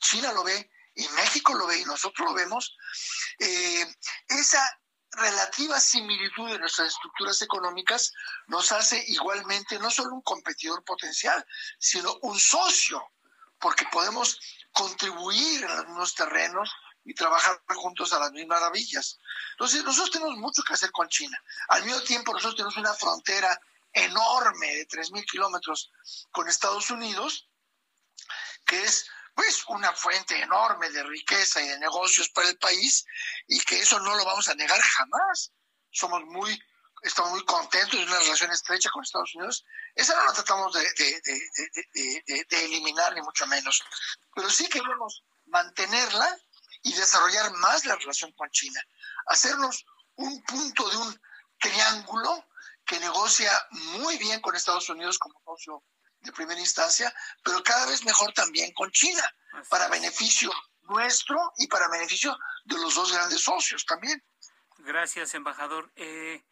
Speaker 6: China lo ve y México lo ve y nosotros lo vemos, eh, esa relativa similitud de nuestras estructuras económicas nos hace igualmente no solo un competidor potencial, sino un socio, porque podemos contribuir en algunos terrenos y trabajar juntos a las mismas maravillas. Entonces, nosotros tenemos mucho que hacer con China. Al mismo tiempo, nosotros tenemos una frontera enorme de 3.000 kilómetros con Estados Unidos, que es pues una fuente enorme de riqueza y de negocios para el país y que eso no lo vamos a negar jamás. Somos muy, estamos muy contentos de una relación estrecha con Estados Unidos. Esa no la tratamos de, de eliminar ni mucho menos, pero sí queremos mantenerla y desarrollar más la relación con China, hacernos un punto de un triángulo que negocia muy bien con Estados Unidos como socio de primera instancia, pero cada vez mejor también con China, para beneficio nuestro y para beneficio de los dos grandes socios también.
Speaker 1: Gracias, embajador. Eh,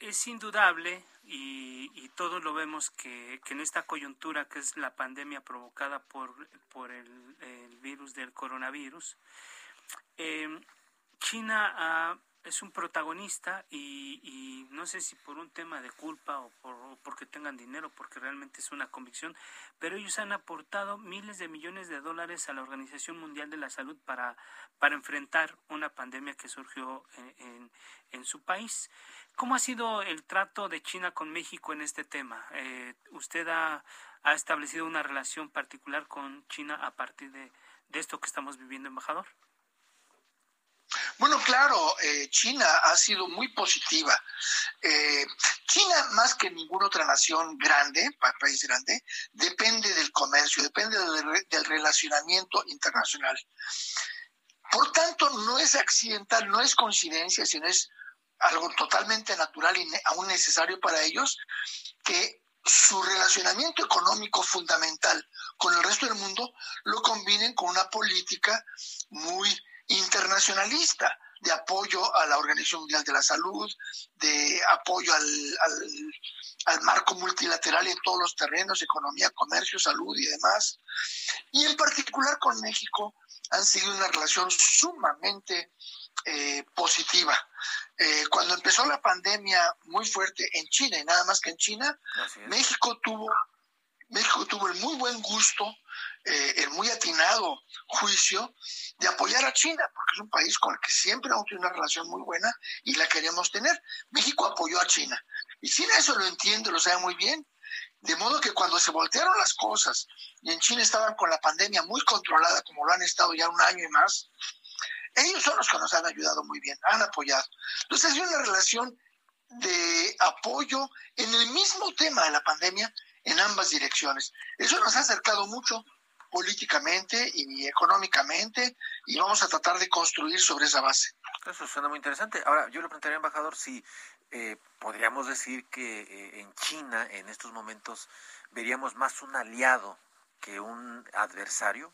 Speaker 1: es indudable y, y, todos lo vemos que, que, en esta coyuntura que es la pandemia provocada por, por el, el virus del coronavirus, eh, China ha es un protagonista y, y, no sé si por un tema de culpa o, por, o porque tengan dinero, porque realmente es una convicción, pero ellos han aportado miles de millones de dólares a la Organización Mundial de la Salud para, para enfrentar una pandemia que surgió en, en, en su país. ¿Cómo ha sido el trato de China con México en este tema? Eh, ¿Usted ha, ha establecido una relación particular con China a partir de, de esto que estamos viviendo, embajador?
Speaker 6: Bueno, claro, eh, China ha sido muy positiva. Eh, China, más que ninguna otra nación grande, país grande, depende del comercio, depende del, del relacionamiento internacional. Por tanto, no es accidental, no es coincidencia, sino es algo totalmente natural y aún necesario para ellos que su relacionamiento económico fundamental con el resto del mundo lo combinen con una política muy internacionalista de apoyo a la Organización Mundial de la Salud, de apoyo al, al, al, marco multilateral en todos los terrenos, economía, comercio, salud y demás. Y en particular con México han seguido una relación sumamente eh, positiva. Eh, cuando empezó la pandemia muy fuerte en China, y nada más que en China, México tuvo, México tuvo el muy buen gusto eh, el muy atinado juicio de apoyar a China, porque es un país con el que siempre hemos tenido una relación muy buena y la queremos tener. México apoyó a China. Y China eso lo entiende, lo sabe muy bien. De modo que cuando se voltearon las cosas y en China estaban con la pandemia muy controlada, como lo han estado ya un año y más, ellos son los que nos han ayudado muy bien, han apoyado. Entonces hay una relación de apoyo en el mismo tema de la pandemia en ambas direcciones. Eso nos ha acercado mucho políticamente y económicamente y vamos a tratar de construir sobre esa base.
Speaker 2: Eso suena muy interesante. Ahora, yo le preguntaría, embajador, si eh, podríamos decir que eh, en China en estos momentos veríamos más un aliado que un adversario.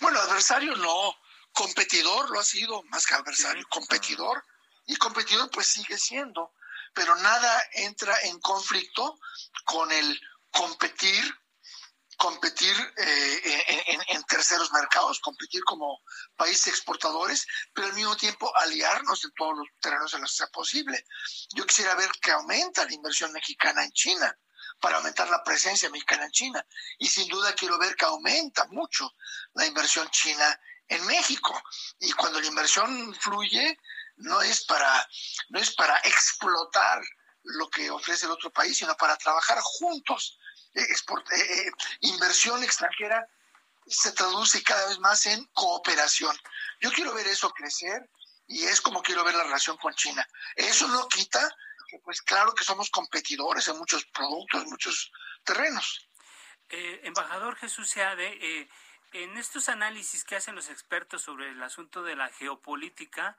Speaker 6: Bueno, adversario no, competidor lo ha sido más que adversario, sí. competidor y competidor pues sigue siendo, pero nada entra en conflicto con el competir competir eh, en, en, terceros mercados, competir como países exportadores, pero al mismo tiempo aliarnos en todos los terrenos en los que sea posible. Yo quisiera ver que aumenta la inversión mexicana en China para aumentar la presencia mexicana en China. Y sin duda quiero ver que aumenta mucho la inversión china en México. Y cuando la inversión fluye, no es para, no es para explotar lo que ofrece el otro país, sino para trabajar juntos export, eh, inversión extranjera se traduce cada vez más en cooperación. Yo quiero ver eso crecer y es como quiero ver la relación con China. Eso no quita que, pues claro que somos competidores en muchos productos, en muchos terrenos.
Speaker 1: Eh, embajador Jesús Seade, eh, en estos análisis que hacen los expertos sobre el asunto de la geopolítica,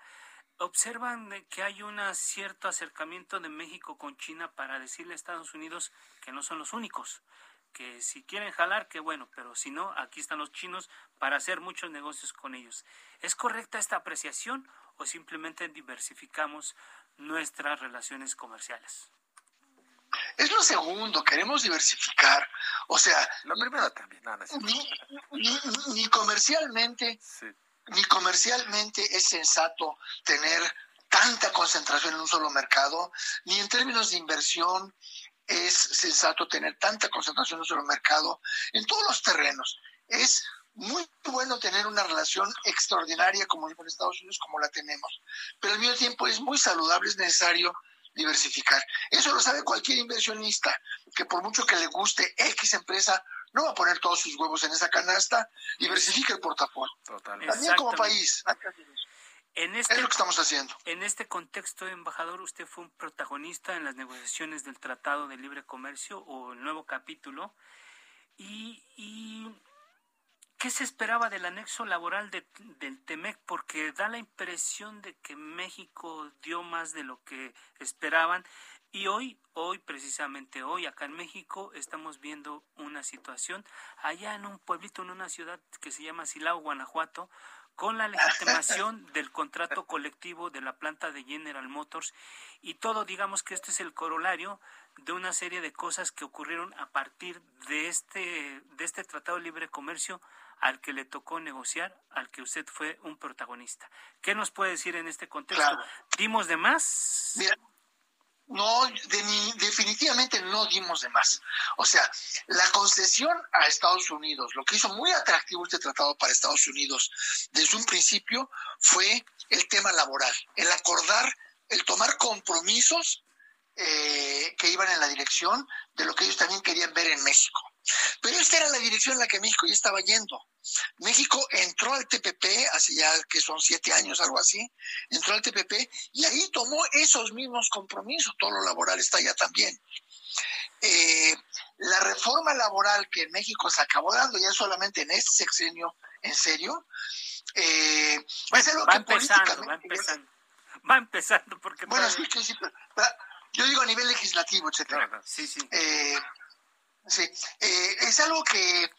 Speaker 1: observan que hay un cierto acercamiento de México con China para decirle a Estados Unidos que no son los únicos, que si quieren jalar, que bueno, pero si no, aquí están los chinos para hacer muchos negocios con ellos. ¿Es correcta esta apreciación o simplemente diversificamos nuestras relaciones comerciales?
Speaker 6: Es lo segundo, queremos diversificar. O sea,
Speaker 2: lo primero también, no, no,
Speaker 6: ni, ni, ni, comercialmente sí ni comercialmente es sensato tener tanta concentración en un solo mercado, ni en términos de inversión es sensato tener tanta concentración en un solo mercado, en todos los terrenos. Es muy bueno tener una relación extraordinaria como con Estados Unidos como la tenemos, pero al mismo tiempo es muy saludable, es necesario diversificar. Eso lo sabe cualquier inversionista, que por mucho que le guste X empresa, no va a poner todos sus huevos en esa canasta, diversifica el portafolio. También como país.
Speaker 1: En este,
Speaker 6: es lo que estamos haciendo.
Speaker 1: En este contexto, embajador, usted fue un protagonista en las negociaciones del Tratado de Libre Comercio o el nuevo capítulo. ¿Y, y qué se esperaba del anexo laboral de, del TEMEC? Porque da la impresión de que México dio más de lo que esperaban Y hoy, hoy, precisamente hoy, acá en México, estamos viendo una situación allá en un pueblito, en una ciudad que se llama Silao, Guanajuato, con la legitimación del contrato colectivo de la planta de General Motors y todo, digamos que este es el corolario de una serie de cosas que ocurrieron a partir de este, de este Tratado de Libre Comercio al que le tocó negociar, al que usted fue un protagonista. ¿Qué nos puede decir en este contexto? ¿Dimos de más?
Speaker 6: No, definitivamente no dimos de más. O sea, la concesión a Estados Unidos, lo que hizo muy atractivo este tratado para Estados Unidos desde un principio fue el tema laboral, el acordar, el tomar compromisos eh, que iban en la dirección de lo que ellos también querían ver en México. Pero esta era la dirección en la que México ya estaba yendo. México entró al TPP hace ya que son siete años, algo así, entró al TPP y ahí tomó esos mismos compromisos, todo lo laboral está allá también. Eh, la reforma laboral que México se acabó dando ya solamente en este sexenio, en serio,
Speaker 1: eh, va empezando, va empezando, va empezando porque
Speaker 6: bueno, sí, sí, yo digo a nivel legislativo, etcétera.
Speaker 1: Sí, sí.
Speaker 6: Eh, Sí, eh, es algo que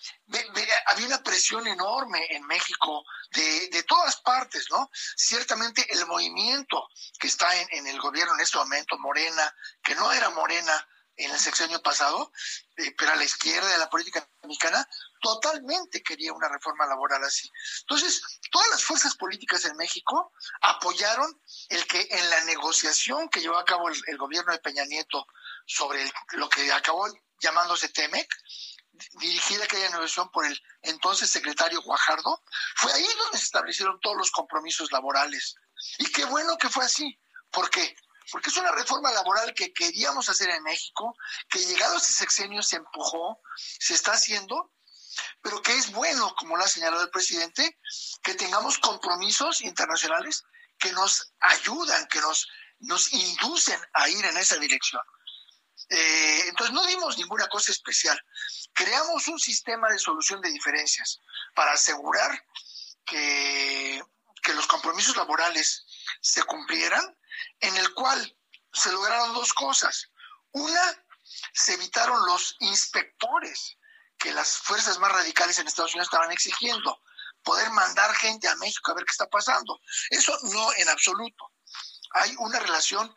Speaker 6: había una presión enorme en México de, de, todas partes, ¿no? Ciertamente el movimiento que está en, en, el gobierno en este momento, Morena, que no era Morena en el sexenio pasado, eh, pero a la izquierda de la política mexicana, totalmente quería una reforma laboral así. Entonces, todas las fuerzas políticas en México apoyaron el que en la negociación que llevó a cabo el, el gobierno de Peña Nieto sobre lo que acabó llamándose TEMEC, dirigida aquella negociación por el entonces secretario Guajardo, fue ahí donde se establecieron todos los compromisos laborales. Y qué bueno que fue así. ¿Por qué? Porque es una reforma laboral que queríamos hacer en México, que llegado a ese sexenio se empujó, se está haciendo, pero que es bueno, como lo ha señalado el presidente, que tengamos compromisos internacionales que nos ayudan, que nos, nos inducen a ir en esa dirección. Eh, entonces no dimos ninguna cosa especial. Creamos un sistema de solución de diferencias para asegurar que, que los compromisos laborales se cumplieran, en el cual se lograron dos cosas. Una, se evitaron los inspectores que las fuerzas más radicales en Estados Unidos estaban exigiendo, poder mandar gente a México a ver qué está pasando. Eso no en absoluto. Hay una relación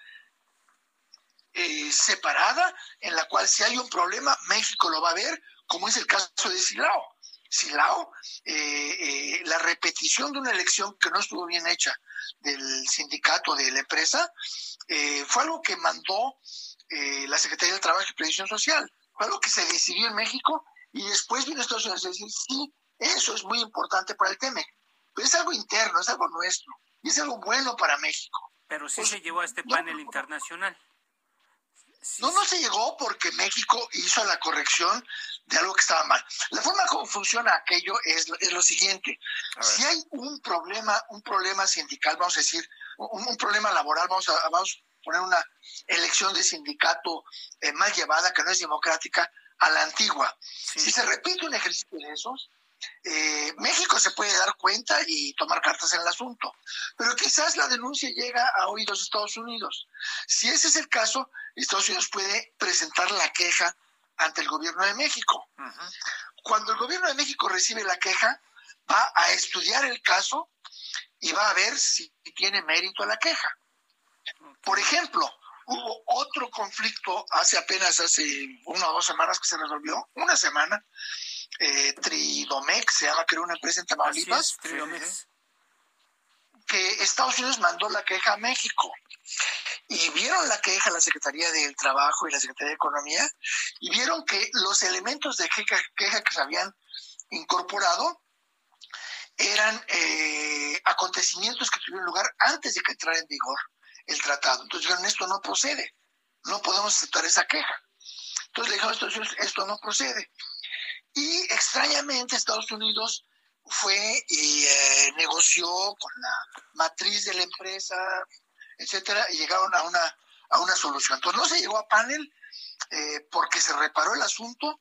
Speaker 6: eh, separada en la cual si hay un problema, México lo va a ver, como es el caso de Silao. Silao, eh, eh, la repetición de una elección que no estuvo bien hecha del sindicato de la empresa, fue algo que mandó la Secretaría del Trabajo y Previsión Social. Fue algo que se decidió en México y después vino Estados Unidos a decir, sí, eso es muy importante para el TEMEC. Pero es algo interno, es algo nuestro y es algo bueno para México.
Speaker 1: Pero sí se llevó a este panel internacional.
Speaker 6: No, no se llegó porque México hizo la corrección de algo que estaba mal. La forma como funciona aquello es, es lo siguiente. Si hay un problema, un problema sindical, vamos a decir, un, problema laboral, vamos a, vamos a poner una elección de sindicato eh, mal llevada, que no es democrática, a la antigua. Si se repite un ejercicio de esos, eh, México se puede dar cuenta y tomar cartas en el asunto, pero quizás la denuncia llega a oídos de Estados Unidos. Si ese es el caso, Estados Unidos puede presentar la queja ante el gobierno de México. Cuando el gobierno de México recibe la queja, va a estudiar el caso y va a ver si tiene mérito la queja. Por ejemplo, hubo otro conflicto hace apenas hace una o dos semanas que se resolvió, una semana, eh, Tridomex, se llama, creo, una empresa en Tamaulipas. Que Estados Unidos mandó la queja a México. Y vieron la queja la Secretaría del Trabajo y la Secretaría de Economía y vieron que los elementos de queja, que se habían incorporado eran eh, acontecimientos que tuvieron lugar antes de que entrara en vigor el tratado. Entonces dijeron, esto no procede, no podemos aceptar esa queja. Entonces le dijeron, esto, esto no procede. Y extrañamente Estados Unidos fue y eh, negoció con la matriz de la empresa, etcétera, y llegaron a una, a una solución. Entonces no se llegó a panel eh, porque se reparó el asunto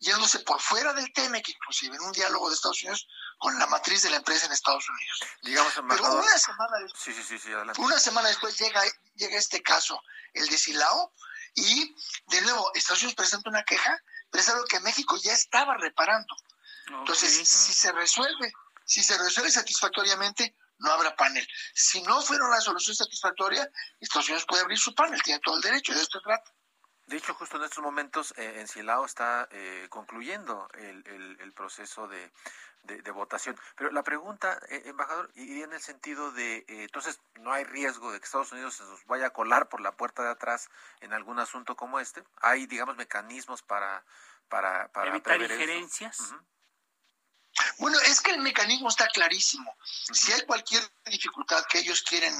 Speaker 6: yéndose por fuera del TEMEC, inclusive en un diálogo de Estados Unidos con la matriz de la empresa en Estados Unidos.
Speaker 2: Digamos,
Speaker 6: Pero una semana, después, una semana después llega, llega este caso, el de Silao, y de nuevo, Estados Unidos presenta una queja, pero es algo que México ya estaba reparando. Entonces, si se resuelve, si se resuelve satisfactoriamente, no habrá panel. Si no fuera una solución satisfactoria, Estados Unidos puede abrir su panel, tiene todo el derecho, de esto trata.
Speaker 2: De hecho, justo en estos momentos eh, en Silao está eh, concluyendo el, proceso de, votación. Pero la pregunta, eh, embajador, iría en el sentido de, entonces, no hay riesgo de que Estados Unidos se nos vaya a colar por la puerta de atrás en algún asunto como este. Hay, digamos, mecanismos para, para,
Speaker 1: evitar injerencias.
Speaker 6: Bueno, es que el mecanismo está clarísimo. Si hay cualquier dificultad que ellos quieren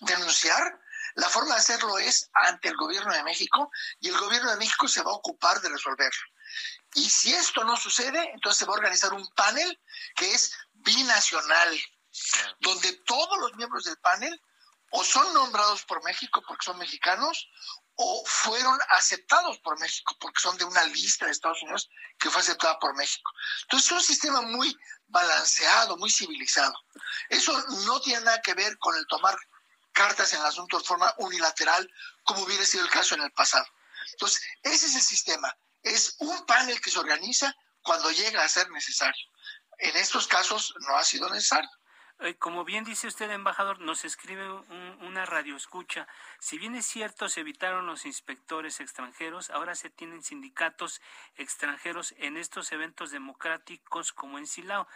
Speaker 6: denunciar, la forma de hacerlo es ante el gobierno de México y el gobierno de México se va a ocupar de resolverlo. Y si esto no sucede, entonces se va a organizar un panel que es binacional, donde todos los miembros del panel o son nombrados por México porque son mexicanos o fueron aceptados por México porque son de una lista de Estados Unidos que fue aceptada por México. Entonces es un sistema muy balanceado, muy civilizado. Eso no tiene nada que ver con el tomar cartas en el asunto de forma unilateral, como hubiera sido el caso en el pasado. Entonces, ese es el sistema. Es un panel que se organiza cuando llega a ser necesario. En estos casos no ha sido necesario.
Speaker 1: Eh, como bien dice usted, embajador, nos escribe una radio escucha. Si bien es cierto, se evitaron los inspectores extranjeros, ahora se tienen sindicatos extranjeros en estos eventos democráticos como en Silao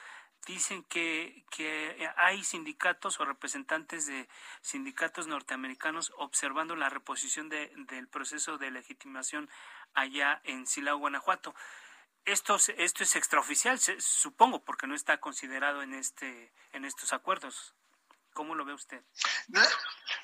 Speaker 1: dicen que, que hay sindicatos o representantes de sindicatos norteamericanos observando la reposición de, del proceso de legitimación allá en Silao, Guanajuato. Esto, esto es extraoficial, supongo, porque no está considerado en, este, en estos acuerdos. ¿Cómo lo ve usted?
Speaker 6: No,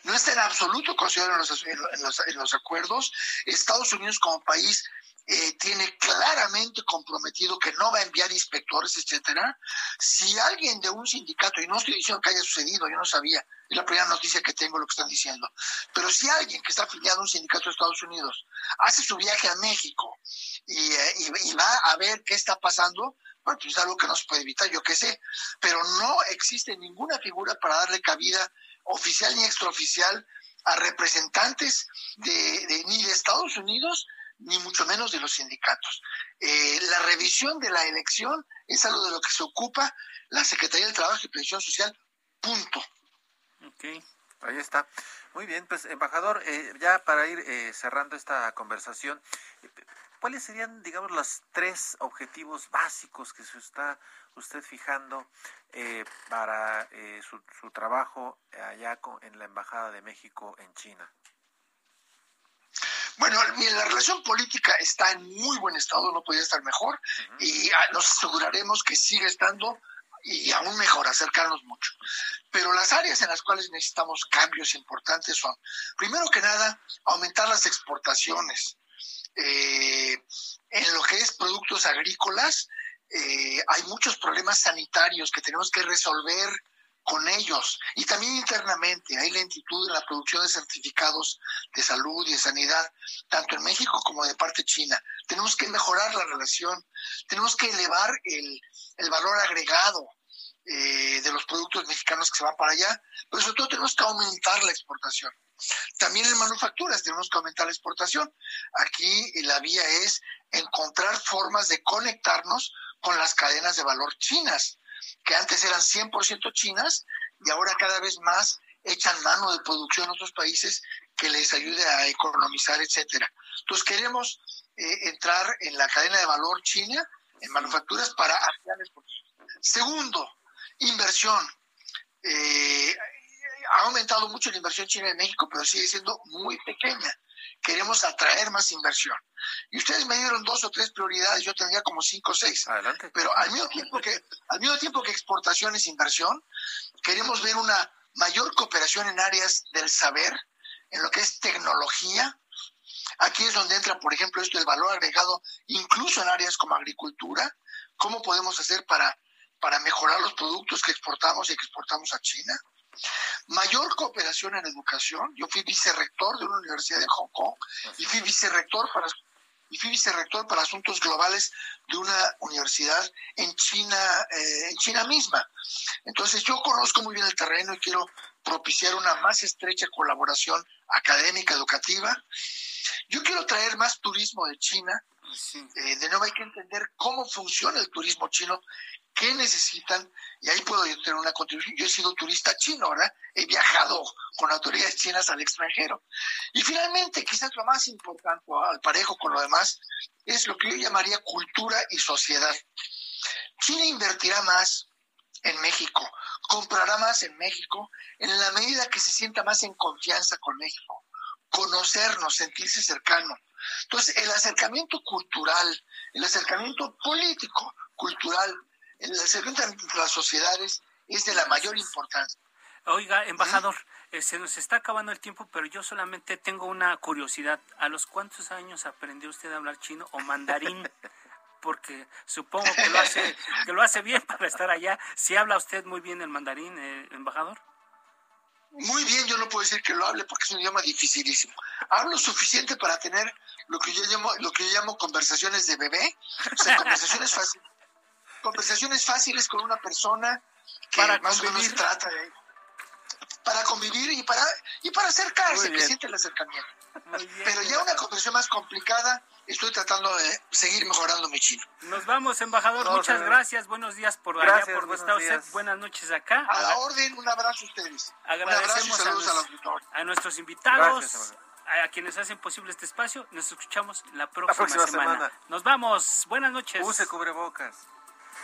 Speaker 6: no está en absoluto considerado los, en los, en los acuerdos. Estados Unidos como país eh, tiene claramente comprometido que no va a enviar inspectores, etcétera. Si alguien de un sindicato, y no estoy diciendo que haya sucedido, yo no sabía, es la primera noticia que tengo lo que están diciendo, pero si alguien que está afiliado a un sindicato de Estados Unidos hace su viaje a México y, eh, va a ver qué está pasando, bueno, pues es algo que no se puede evitar, yo qué sé, pero no existe ninguna figura para darle cabida oficial ni extraoficial a representantes de, ni de Estados Unidos ni mucho menos de los sindicatos. Eh, la revisión de la elección es algo de lo que se ocupa la Secretaría del Trabajo y Previsión Social, punto.
Speaker 2: Ok, ahí está. Muy bien, pues embajador, eh, ya para ir eh, cerrando esta conversación, ¿cuáles serían, digamos, los tres objetivos básicos que se está usted fijando para su, su, trabajo allá en la Embajada de México en China?
Speaker 6: Bueno, la relación política está en muy buen estado, no podría estar mejor, y ah, nos aseguraremos que siga estando y aún mejor, acercarnos mucho. Pero las áreas en las cuales necesitamos cambios importantes son, primero que nada, aumentar las exportaciones. Eh, en lo que es productos agrícolas, eh, hay muchos problemas sanitarios que tenemos que resolver con ellos y también internamente. Hay lentitud en la producción de certificados de salud y de sanidad, tanto en México como de parte china. Tenemos que mejorar la relación, tenemos que elevar el, valor agregado eh, de los productos mexicanos que se van para allá, pero sobre todo tenemos que aumentar la exportación. También en manufacturas tenemos que aumentar la exportación. Aquí la vía es encontrar formas de conectarnos con las cadenas de valor chinas que antes eran 100% chinas y ahora cada vez más echan mano de producción en otros países que les ayude a economizar, etcétera. Entonces queremos eh, entrar en la cadena de valor china en manufacturas para Segundo, inversión. Eh, ha aumentado mucho la inversión china en México, pero sigue siendo muy pequeña queremos atraer más inversión. Y ustedes me dieron dos o tres prioridades, yo tendría como cinco o seis.
Speaker 2: Adelante.
Speaker 6: Pero al mismo tiempo que, al mismo tiempo que exportación es inversión, queremos ver una mayor cooperación en áreas del saber, en lo que es tecnología. Aquí es donde entra, por ejemplo, esto del valor agregado, incluso en áreas como agricultura. ¿Cómo podemos hacer para, para mejorar los productos que exportamos y que exportamos a China? Mayor cooperación en educación. Yo fui vicerrector de una universidad en Hong Kong y fui vicerrector para y fui vicerrector para asuntos globales de una universidad en China, eh, en China misma. Entonces yo conozco muy bien el terreno y quiero propiciar una más estrecha colaboración académica, educativa. Yo quiero traer más turismo de China. Eh, de nuevo hay que entender cómo funciona el turismo chino, qué necesitan, y ahí puedo yo tener una contribución. Yo he sido turista chino, ¿verdad? He viajado con autoridades chinas al extranjero. Y finalmente, quizás lo más importante, al parejo con lo demás, es lo que yo llamaría cultura y sociedad. China invertirá más en México, comprará más en México en la medida que se sienta más en confianza con México, conocernos, sentirse cercano. Entonces, el acercamiento cultural, el acercamiento político, cultural, el acercamiento entre las sociedades es de la mayor importancia.
Speaker 1: Oiga, embajador, eh, se nos está acabando el tiempo, pero yo solamente tengo una curiosidad. ¿A los cuántos años aprendió usted a hablar chino o mandarín? porque supongo que lo hace, que lo hace bien para estar allá. ¿Si habla usted muy bien el mandarín, eh, embajador?
Speaker 6: Muy bien, yo no puedo decir que lo hable porque es un idioma dificilísimo. Hablo suficiente para tener lo que yo llamo, lo que yo llamo conversaciones de bebé, o sea, conversaciones fáciles, conversaciones fáciles con una persona que para más o menos trata de para convivir y para y para acercarse, que siente el acercamiento. Pero ya una conversación más complicada, estoy tratando de seguir mejorando mi chino.
Speaker 1: Nos vamos, embajador. Muchas gracias. Buenos días por allá, por donde está Buenas noches acá.
Speaker 6: A la orden, un abrazo a ustedes.
Speaker 1: Agradecemos a, a, nuestros invitados. a quienes hacen posible este espacio, nos escuchamos la próxima, semana. Nos vamos, buenas noches.
Speaker 2: Use cubrebocas.